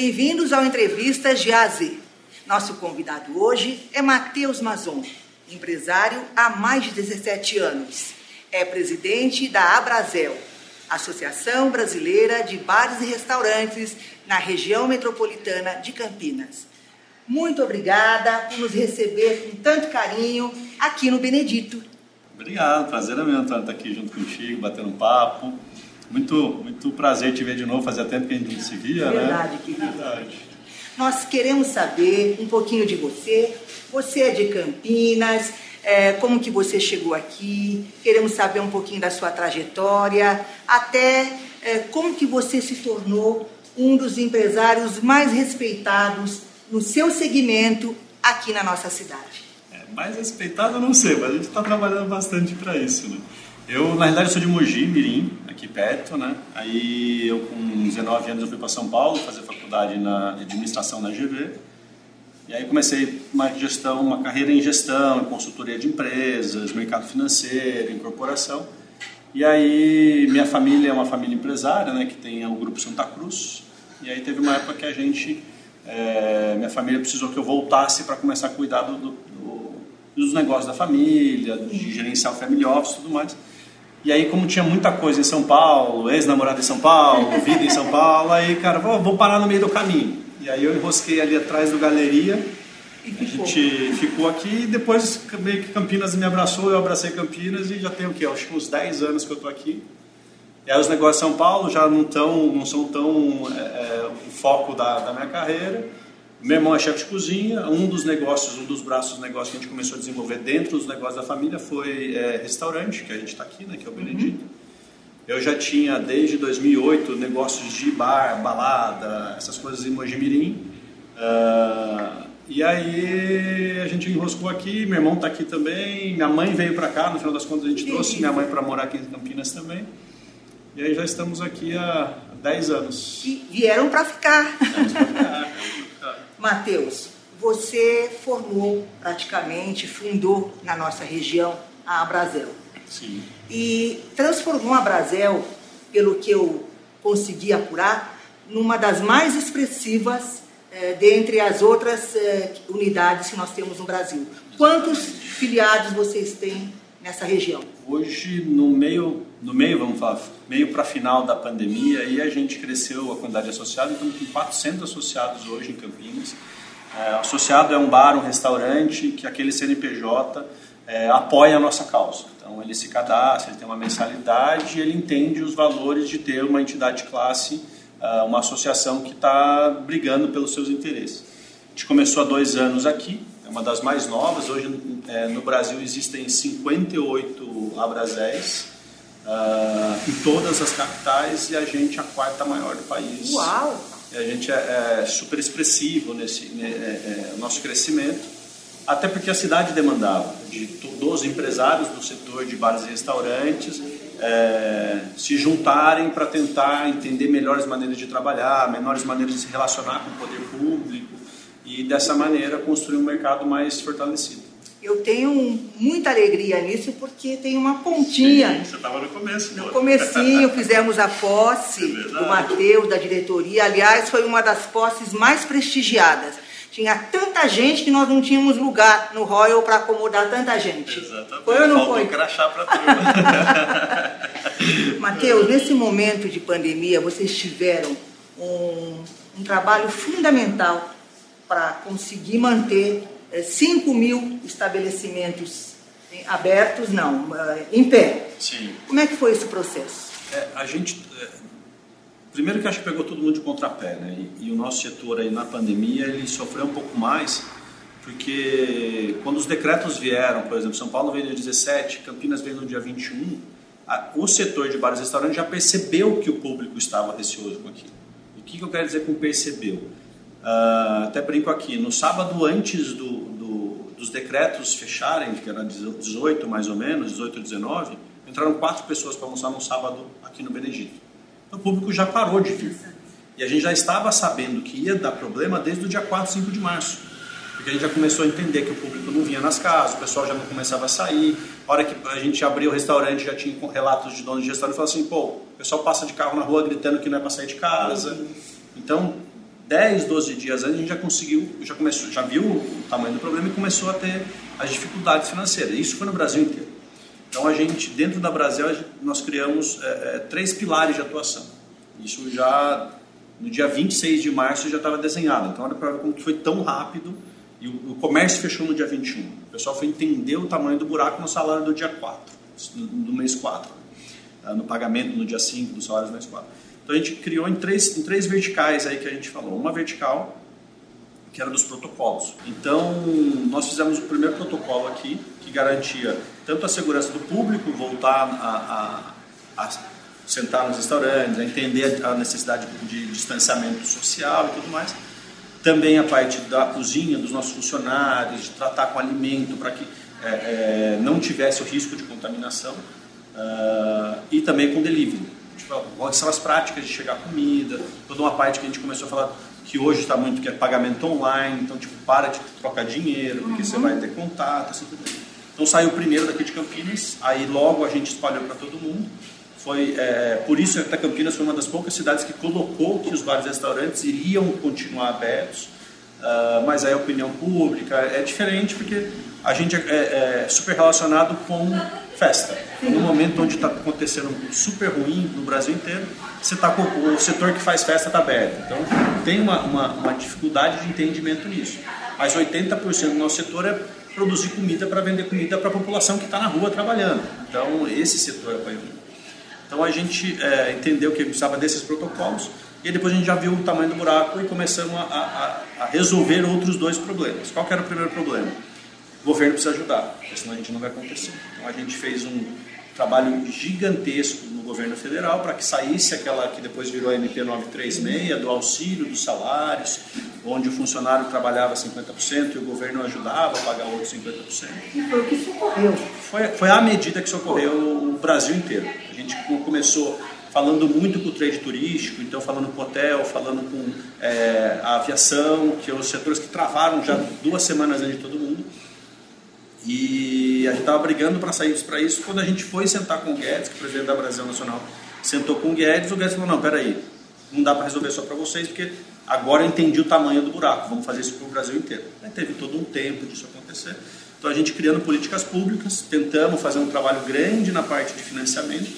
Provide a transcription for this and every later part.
Bem-vindos ao Entrevistas de AZ. Nosso convidado hoje é Matheus Mazon, empresário há mais de 17 anos. É presidente da Abrazel, Associação Brasileira de Bares e Restaurantes na região metropolitana de Campinas. Muito obrigada por nos receber com tanto carinho aqui no Benedito. Obrigado, prazer é meu, Antônio, estar aqui junto contigo, batendo um papo. Muito, muito prazer te ver de novo, fazia tempo que a gente não se via, Verdade, né? querido. Verdade. Nós queremos saber um pouquinho de você. Você é de Campinas, é, como que você chegou aqui, queremos saber um pouquinho da sua trajetória, até é, como que você se tornou um dos empresários mais respeitados no seu segmento aqui na nossa cidade. É, mais respeitado eu não sei, mas a gente está trabalhando bastante para isso, né? Eu, na realidade, sou de Mogi, Mirim, aqui perto, né? Aí eu, com 19 anos, eu fui para São Paulo fazer faculdade na administração na GV. E aí comecei uma gestão, uma carreira em gestão, em consultoria de empresas, mercado financeiro, em corporação. E aí minha família é uma família empresária, né, que tem o grupo Santa Cruz. E aí teve uma época que a gente, é, minha família precisou que eu voltasse para começar a cuidar do, do, dos negócios da família, de gerenciar o family office tudo mais. E aí, como tinha muita coisa em São Paulo, ex-namorado em São Paulo, vida em São Paulo, aí, cara, vou, vou parar no meio do caminho. E aí eu enrosquei ali atrás do Galeria, a gente ficou aqui e depois meio que Campinas me abraçou, eu abracei Campinas e já tem o quê? Acho que uns 10 anos que eu estou aqui. E aí os negócios de São Paulo já não, tão, não são tão é, é, o foco da, da minha carreira. Meu irmão é chefe de cozinha. Um dos negócios, um dos braços do negócio que a gente começou a desenvolver dentro dos negócios da família foi é, restaurante, que a gente está aqui, né, que é o Benedito. Uhum. Eu já tinha, desde 2008, negócios de bar, balada, essas coisas em Mojimirim. Uh, e aí a gente enroscou aqui, meu irmão está aqui também, minha mãe veio para cá, no final das contas a gente trouxe minha mãe para morar aqui em Campinas também. E aí já estamos aqui há 10 anos. E vieram para ficar. ficar. Matheus, você formou praticamente, fundou na nossa região a Abrazel. Sim. E transformou a Abrazel, pelo que eu consegui apurar, numa das mais expressivas é, dentre as outras é, unidades que nós temos no Brasil. Quantos filiados vocês têm nessa região? Hoje, no meio, no meio vamos falar, meio para final da pandemia, aí a gente cresceu a quantidade de associados, então com 400 associados hoje em Campinas. É, associado é um bar, um restaurante que aquele CNPJ é, apoia a nossa causa. Então ele se cadastra, ele tem uma mensalidade, ele entende os valores de ter uma entidade de classe uma associação que está brigando pelos seus interesses. A gente começou há dois anos aqui, é uma das mais novas. Hoje é, no Brasil existem 58 Abraséis uh, em todas as capitais e a gente é a quarta maior do país. Uau! A gente é, é super expressivo nesse né, é, é nosso crescimento, até porque a cidade demandava de, dos empresários do setor de bares e restaurantes é, se juntarem para tentar entender melhores maneiras de trabalhar, melhores maneiras de se relacionar com o poder público e dessa maneira construir um mercado mais fortalecido. Eu tenho muita alegria nisso porque tem uma pontinha. Sim, você estava no começo. No comecinho fizemos a posse é do Mateus, da diretoria. Aliás, foi uma das posses mais prestigiadas tinha tanta gente que nós não tínhamos lugar no Royal para acomodar tanta gente. Exatamente. Foi ou não Faltou foi? crachá para tudo. Mateus, nesse momento de pandemia, vocês tiveram um, um trabalho fundamental para conseguir manter 5 mil estabelecimentos abertos, não, eh, em pé. Sim. Como é que foi esse processo? É, a gente Primeiro que acho que pegou todo mundo de contrapé, né? E, e, o nosso setor aí na pandemia ele sofreu um pouco mais, porque quando os decretos vieram, por exemplo, São Paulo veio no dia 17, Campinas veio no dia 21, a, o setor de bares e restaurantes já percebeu que o público estava receoso com aquilo. E o que, que eu quero dizer com percebeu? Uh, até brinco aqui, no sábado antes do, dos decretos fecharem, que era 18 mais ou menos, 18 19, entraram quatro pessoas para almoçar no sábado aqui no Benedito o público já parou de vir. E a gente já estava sabendo que ia dar problema desde o dia 4, 5 de março. Porque a gente já começou a entender que o público não vinha nas casas, o pessoal já não começava a sair. A hora que a gente abriu o restaurante, já tinha relatos de donos de restaurante falando assim: pô, o pessoal passa de carro na rua gritando que não é para sair de casa. Então, 10, 12 dias antes a gente já conseguiu, já começou, já viu o tamanho do problema e começou a ter as dificuldades financeiras. Isso foi no Brasil inteiro. Então a gente, dentro da Brasil, nós criamos é, é, três pilares de atuação. Isso já no dia 26 de março já estava desenhado. Então olha para ver como que foi tão rápido e o, o, comércio fechou no dia 21. O pessoal foi entender o tamanho do buraco no salário do dia 4, do mês 4. Tá? No pagamento no dia 5 do salário do mês 4. Então a gente criou em três, em três verticais aí que a gente falou. Uma vertical que era dos protocolos. Então nós fizemos o primeiro protocolo aqui que garantia tanto a segurança do público, voltar a, a, a sentar nos restaurantes, a entender a necessidade de distanciamento social e tudo mais. Também a parte da cozinha, dos nossos funcionários, de tratar com alimento para que é, é, não tivesse o risco de contaminação. Uh, e também com delivery tipo, quais são as práticas de chegar comida, toda uma parte que a gente começou a falar que hoje está muito que é pagamento online, então tipo, para de trocar dinheiro, porque uhum. você vai ter contato, assim tudo. Então saiu primeiro daqui de Campinas, aí logo a gente espalhou para todo mundo. Foi é, por isso que Campinas foi uma das poucas cidades que colocou que os bares e restaurantes iriam continuar abertos. Uh, mas aí a opinião pública é diferente porque a gente é, é, é super relacionado com festa. No momento onde está acontecendo super ruim no Brasil inteiro, você tá com, o setor que faz festa está aberto. Então tem uma, uma, uma, dificuldade de entendimento nisso. Mas 80% do nosso setor é produzir comida para vender comida para a população que está na rua trabalhando. Então esse setor é muito. Então a gente é, entendeu que precisava desses protocolos e depois a gente já viu o tamanho do buraco e começamos a, a, a resolver outros dois problemas. Qual era o primeiro problema? O governo precisa ajudar, porque senão a gente não vai acontecer. Então a gente fez um trabalho gigantesco no governo federal para que saísse aquela que depois virou a MP 936, do auxílio dos salários, onde o funcionário trabalhava 50% e o governo ajudava a pagar outros 50%. E foi o que socorreu. Foi, foi a medida que socorreu o Brasil inteiro. A gente começou falando muito com o trade turístico, então falando com o hotel, falando com é, a aviação, que são os setores que travaram já duas semanas antes de todo mundo. E a gente estava brigando para sair para isso. Quando a gente foi sentar com o Guedes, que é o presidente da Brasil Nacional, sentou com o Guedes, o Guedes falou: não, peraí, não dá para resolver só para vocês, porque agora eu entendi o tamanho do buraco, vamos fazer isso para o Brasil inteiro. Aí teve todo um tempo disso acontecer. Então a gente criando políticas públicas, tentamos fazer um trabalho grande na parte de financiamento,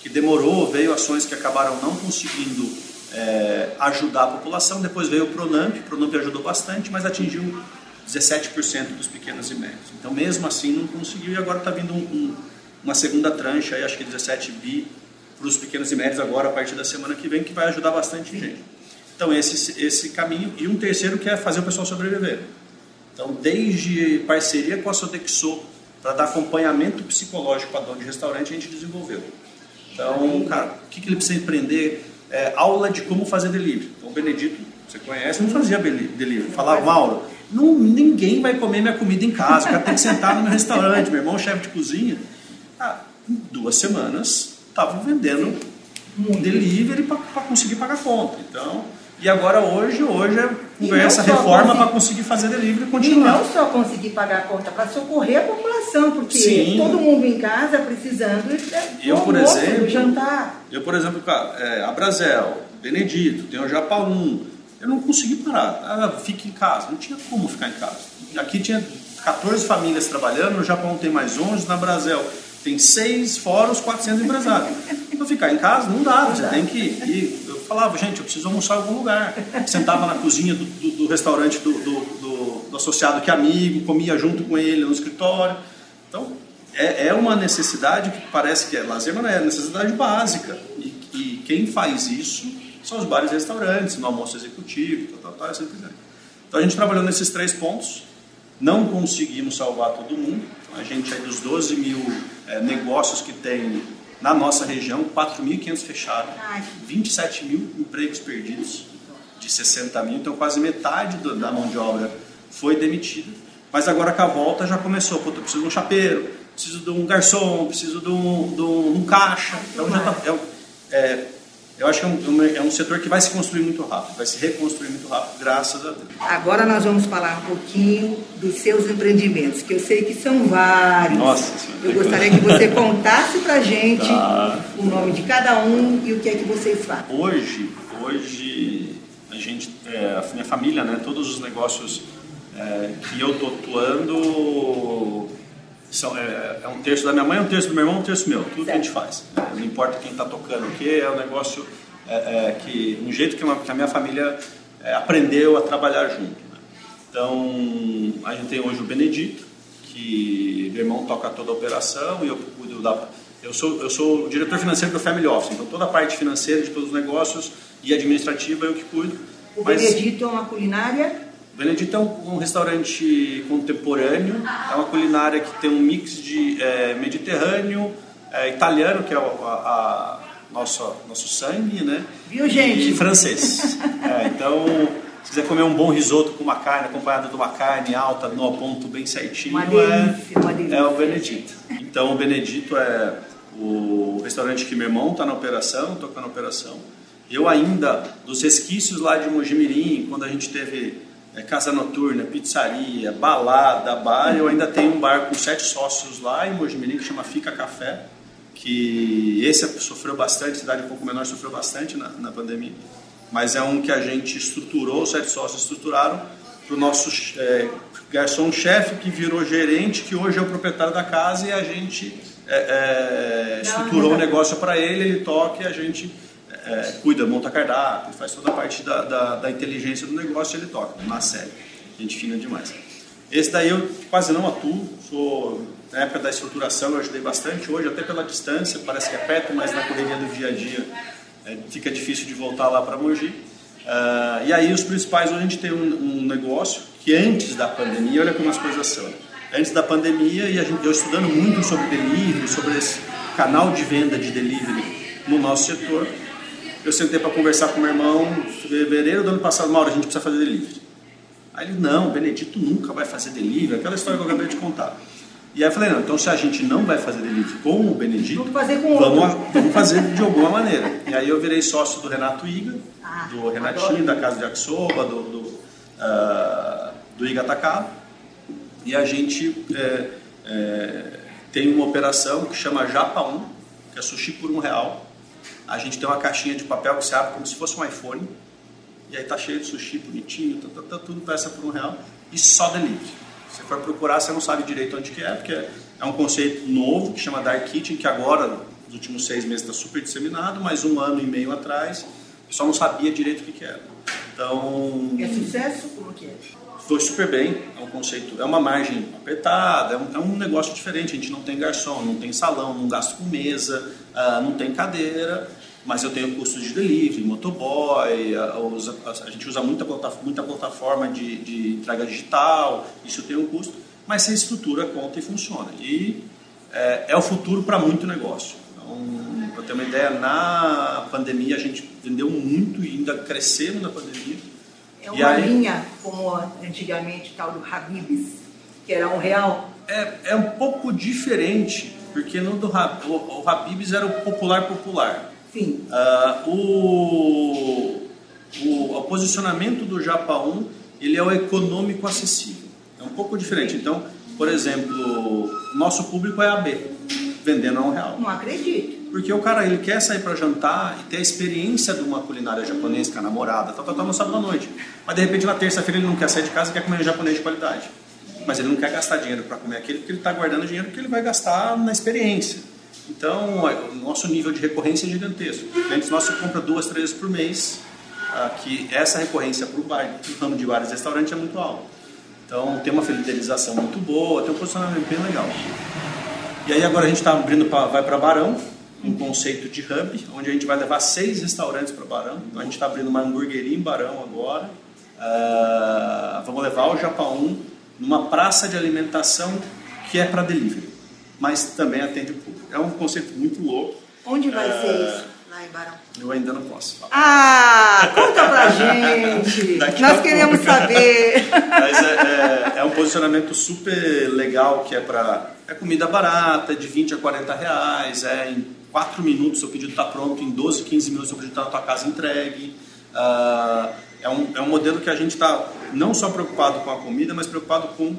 que demorou, veio ações que acabaram não conseguindo é, ajudar a população, depois veio o Pronamp, o Pronamp ajudou bastante, mas atingiu 17% dos pequenos e médios. Então, mesmo assim, não conseguiu e agora está vindo um, um, uma segunda tranche, aí, acho que 17 bi para os pequenos e médios agora, a partir da semana que vem, que vai ajudar bastante gente. Então, esse, esse caminho. E um terceiro que é fazer o pessoal sobreviver. Então, desde parceria com a Sodexo, para dar acompanhamento psicológico para dono de restaurante, a gente desenvolveu. Então, cara, o que, que ele precisa empreender? É, aula de como fazer delivery. Então, o Benedito, você conhece, não fazia delivery. Falava, Mauro, não, ninguém vai comer minha comida em casa, o cara tem que sentar no meu restaurante. Meu irmão, chefe de cozinha, ah, em duas semanas estavam vendendo um delivery para conseguir pagar a conta. Então, e agora hoje, hoje é conversa, reforma para conseguir fazer delivery e continuar. E não só conseguir pagar a conta, para socorrer a população, porque Sim. todo mundo em casa precisando de eu, por exemplo, jantar. Eu, por exemplo, é, a Brasel, Benedito, tem o Japaum, eu não consegui parar. Ah, fique em casa. Não tinha como ficar em casa. Aqui tinha 14 famílias trabalhando, no Japão tem mais 11, na Brasil tem 6, fora os 400 empresários. Então ficar em casa não dá, você tem que ir. Eu falava, gente, eu preciso almoçar em algum lugar. Sentava na cozinha do, do, do restaurante do, do, do, associado que é amigo, comia junto com ele no escritório. Então, é, é uma necessidade que parece que é lazer, mas não é, necessidade básica. E, e quem faz isso são os bares e restaurantes, no almoço executivo, tal, tal, tal, assim por diante. Então a gente trabalhou nesses três pontos, não conseguimos salvar todo mundo. A gente aí dos 12 mil é, negócios que tem na nossa região, 4.500 fecharam, 27 mil empregos perdidos, de 60 mil, então quase metade do, da mão de obra foi demitida. Mas agora com a volta já começou, Pô, eu preciso de um chapeiro, preciso de um garçom, preciso de um, de um, um caixa. Então já tá, é, é eu acho que é um, é um, setor que vai se construir muito rápido, vai se reconstruir muito rápido, graças a Deus. Agora nós vamos falar um pouquinho dos seus empreendimentos, que eu sei que são vários. Nossa Eu gostaria que você contasse pra gente tá. o nome de cada um e o que é que vocês fazem. Hoje, hoje a gente, é, a minha família, né, todos os negócios é, que eu estou atuando são, é, é, um terço da minha mãe, um terço do meu irmão, um terço meu, tudo certo. que a gente faz. Né? Não importa quem está tocando o que, é um negócio é, é, que, um jeito que, uma, que a minha família é, aprendeu a trabalhar junto. Né? Então, a gente tem hoje o Benedito, que meu irmão toca toda a operação e eu cuido da. Eu sou, eu sou o diretor financeiro do Family Office, então toda a parte financeira de todos os negócios e administrativa eu que cuido. O Mas, Benedito é uma culinária? Benedito é um, um, restaurante contemporâneo, é uma culinária que tem um mix de é, mediterrâneo, é, italiano, que é a, a, nosso, nosso sangue, né? Viu, gente? E francês. é, então, se quiser comer um bom risoto com uma carne, acompanhada de uma carne alta, no ponto bem certinho, uma delícia, é, é o Benedito. Então, o Benedito é o restaurante que meu irmão está na operação, toca na operação. Eu ainda, dos resquícios lá de Mojimirim, quando a gente teve é, casa noturna, pizzaria, balada, bar, eu ainda tenho um bar com sete sócios lá em Mojimirim que chama Fica Café, que esse sofreu bastante, cidade um pouco menor sofreu bastante na, na pandemia, mas é um que a gente estruturou, os sete sócios estruturaram para o nosso é, garçom-chefe que virou gerente, que hoje é o proprietário da casa e a gente é, é, estruturou o negócio para ele, ele toca e a gente é, cuida, monta cardápio, faz toda a parte da, da, da inteligência do negócio ele toca, na série. Gente fina demais. Esse daí eu quase não atuo, sou na época da estruturação eu ajudei bastante, hoje até pela distância, parece que é perto, mas na correria do dia a dia é, fica difícil de voltar lá para Mogi. Uh, e aí os principais, hoje a gente tem um, um, negócio que antes da pandemia, olha como as coisas são, antes da pandemia e gente, eu estudando muito sobre delivery, sobre esse canal de venda de delivery no nosso setor, eu sentei para conversar com meu irmão em fevereiro do ano passado, Mauro, a gente precisa fazer delivery. Aí ele, não, o Benedito nunca vai fazer delivery, aquela história que eu acabei de contar. E aí eu falei, não, então se a gente não vai fazer delivery com o Benedito, vamos fazer, com vamos, vamos fazer de alguma maneira. E aí eu virei sócio do Renato Iga, ah, do Renatinho, adoro. da Casa de Axoba, do, do, uh, do Iga Atacado. E a gente é, é, tem uma operação que chama Japa 1, que é sushi por um real a gente tem uma caixinha de papel que você abre como se fosse um iPhone. E aí tá cheio de sushi bonitinho, tá, tá, tá, tudo peça por um real. E só delivery. Você for procurar, você não sabe direito onde que é, porque é um conceito novo que chama Dark Kitchen, que agora, nos últimos seis meses, está super disseminado, mas um ano e meio atrás, o pessoal não sabia direito o que, que era. Então... É sucesso? Como que é? Foi super bem, é um conceito, é uma margem apertada, é um, é um, negócio diferente, a gente não tem garçom, não tem salão, não gasto com mesa, uh, não tem cadeira, mas eu tenho custos de delivery, motoboy, a, a, a gente usa muita, muita plataforma de, de, entrega digital, isso tem um custo, mas se estrutura, conta e funciona. E é, é o futuro para muito negócio. Então, para ter uma ideia, na pandemia a gente vendeu muito e ainda crescemos na pandemia. É uma aí, linha, como antigamente tal do Habibs, que era um real? É, é um pouco diferente, porque no do, o, o Habibs era o popular popular. Sim. Uh, o, o, o, posicionamento do Japa 1 ele é o econômico acessível. É um pouco diferente. Então, por exemplo, nosso público é AB, vendendo a um real. Não acredito. Porque o cara ele quer sair para jantar e ter a experiência de uma culinária japonesa com a namorada, tá, tá, tá no sábado à noite. Mas de repente na terça-feira ele não quer sair de casa e quer comer um japonês de qualidade. Mas ele não quer gastar dinheiro para comer aquele porque ele está guardando dinheiro que ele vai gastar na experiência. Então, o nosso nível de recorrência é gigantesco. Clientes nossos compra duas, três por mês, ah, que essa recorrência para o ramo de bares e restaurantes é muito alta. Então, tem uma fidelização muito boa, tem um posicionamento bem legal. E aí agora a gente está abrindo, pra, vai para Barão, um conceito de hub, onde a gente vai levar seis restaurantes para Barão. Então, a gente está abrindo uma hamburgueria em Barão agora. Uh, vamos levar o Japão numa praça de alimentação que é para delivery mas também atende o público. É um conceito muito louco. Onde vai é... ser isso? Lá em Barão? Eu ainda não posso falar. Ah, conta pra gente! Nós queremos pouco. saber! Mas é, é, é, um posicionamento super legal que é para é comida barata, de 20 a 40 reais, é em 4 minutos seu pedido está pronto, em 12, 15 minutos seu pedido está na tua casa entregue. Uh, é, um, é um modelo que a gente está não só preocupado com a comida, mas preocupado com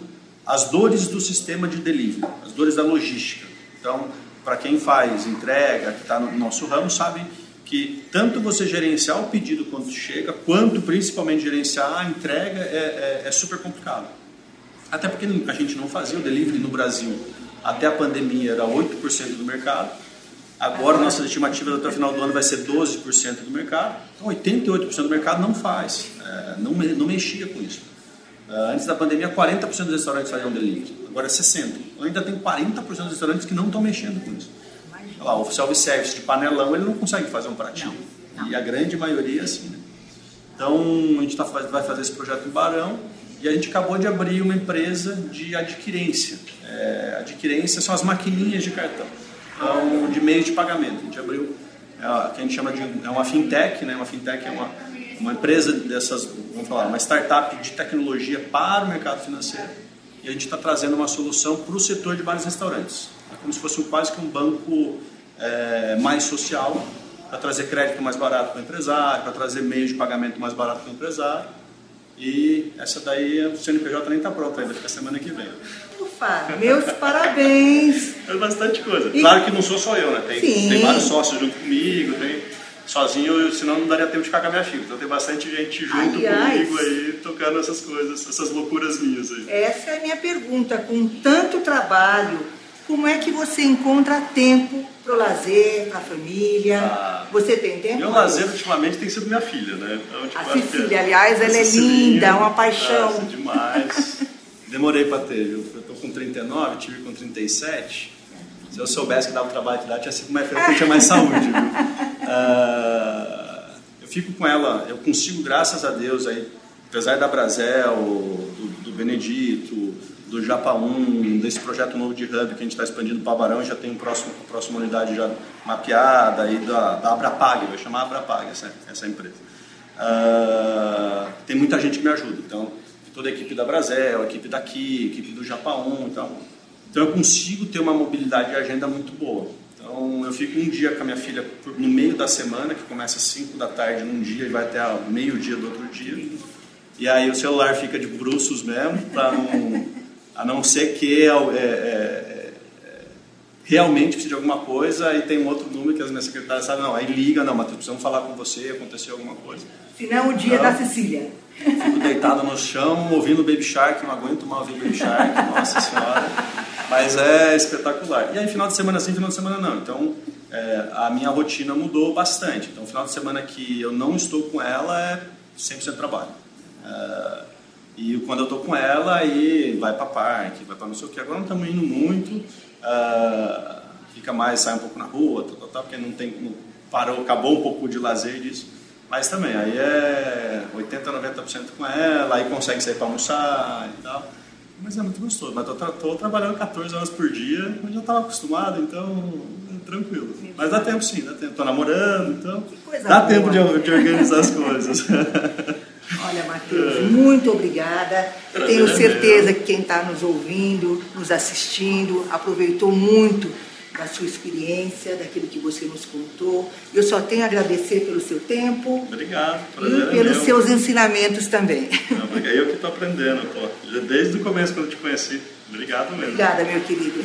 as dores do sistema de delivery, as dores da logística. Então, para quem faz entrega, que está no nosso ramo, sabe que tanto você gerenciar o pedido quando chega, quanto principalmente gerenciar a entrega é, é, é super complicado. Até porque a gente não fazia o delivery no Brasil. Até a pandemia era 8% do mercado. Agora, nossas estimativas até o final do ano vai ser 12% do mercado. Então, 88% do mercado não faz, é, não, não mexia com isso. Antes da pandemia, 40% dos restaurantes faziam delivery. Agora é 60%. Eu ainda tem 40% dos restaurantes que não estão mexendo com isso. Lá, o self-service de panelão, ele não consegue fazer um pratinho. Não, não. E a grande maioria, sim. Né? Então, a gente tá, vai fazer esse projeto em Barão e a gente acabou de abrir uma empresa de adquirência. É, adquirência são as maquininhas de cartão, então, de meio de pagamento. A gente abriu, é, que a gente chama de é uma fintech, né? Uma fintech é uma uma empresa dessas, vamos falar, uma startup de tecnologia para o mercado financeiro e a gente está trazendo uma solução para o setor de vários restaurantes. É como se fosse quase que um banco é, mais social para trazer crédito mais barato para o empresário, para trazer meio de pagamento mais barato para o empresário. E essa daí, o CNPJ nem está pronto ainda, fica semana que vem. Ufa, meus parabéns! É bastante coisa. E... Claro que não sou só eu, né? Tem, tem vários sócios junto comigo, tem sozinho, senão não daria tempo de ficar com a minha filha. Então tem bastante gente junto Aliás, comigo aí, tocando essas coisas, essas loucuras minhas aí. Essa é a minha pergunta. Com tanto trabalho, como é que você encontra tempo para o lazer, para a família? Ah, você tem tempo? Meu lazer ultimamente tem sido minha filha, né? Então, tipo, a Cecília, aliás, ela é linda, é uma paixão. Nossa, demais. Demorei para ter, eu estou com 39, tive com 37. Se eu soubesse que dava trabalho de dar, tinha sido mais feliz, tinha mais saúde. Uh, eu fico com ela, eu consigo, graças a Deus, aí, apesar da Brasel, do, do Benedito, do Japa 1, desse projeto novo de hub que a gente está expandindo para Barão, já tem um próximo, a próxima unidade já mapeada, aí da, da Abrapag, vai chamar Abrapag essa, essa empresa. Uh, tem muita gente que me ajuda, então toda a equipe da Brasel, a equipe daqui, a equipe do Japa 1, então, então eu consigo ter uma mobilidade de agenda muito boa. Então eu fico um dia com a minha filha no meio da semana, que começa às 5 da tarde num dia e vai até meio-dia do outro dia. E aí o celular fica de bruços mesmo, para não, a não ser que é, é, é, realmente precise de alguma coisa e tem um outro número que as minhas secretárias sabem, não, aí liga, não, mas precisamos falar com você, aconteceu alguma coisa. Se não, o dia então, da Cecília. Fico deitado no chão, ouvindo Baby Shark, não aguento mais ouvir Baby Shark, nossa senhora. Mas é espetacular. E aí, final de semana sim, final de semana não. Então, é, a minha rotina mudou bastante. Então, final de semana que eu não estou com ela é 100% trabalho. É, e quando eu estou com ela, aí vai para parque, vai para não sei o que. Agora não estamos indo muito. É, fica mais, sai um pouco na rua, tal, tal, tal, porque não tem, não, parou, acabou um pouco de lazer disso. Mas também, aí é 80, 90% com ela, aí consegue sair para almoçar e tal. Mas é muito gostoso. Mas estou trabalhando 14 horas por dia, eu já estava acostumado, então é tranquilo. Mas dá tempo sim, dá tempo. Estou namorando, então dá boa. tempo de, de, organizar as coisas. Olha, Matheus, é. muito obrigada. Tenho certeza que quem está nos ouvindo, nos assistindo, aproveitou muito da sua experiência, daquilo que você nos contou. Eu só tenho a agradecer pelo seu tempo. Obrigado. e é pelos é seus ensinamentos também. Não, eu que estou aprendendo, pô. Desde o começo quando eu te conheci. Obrigado mesmo. Obrigada, meu querido.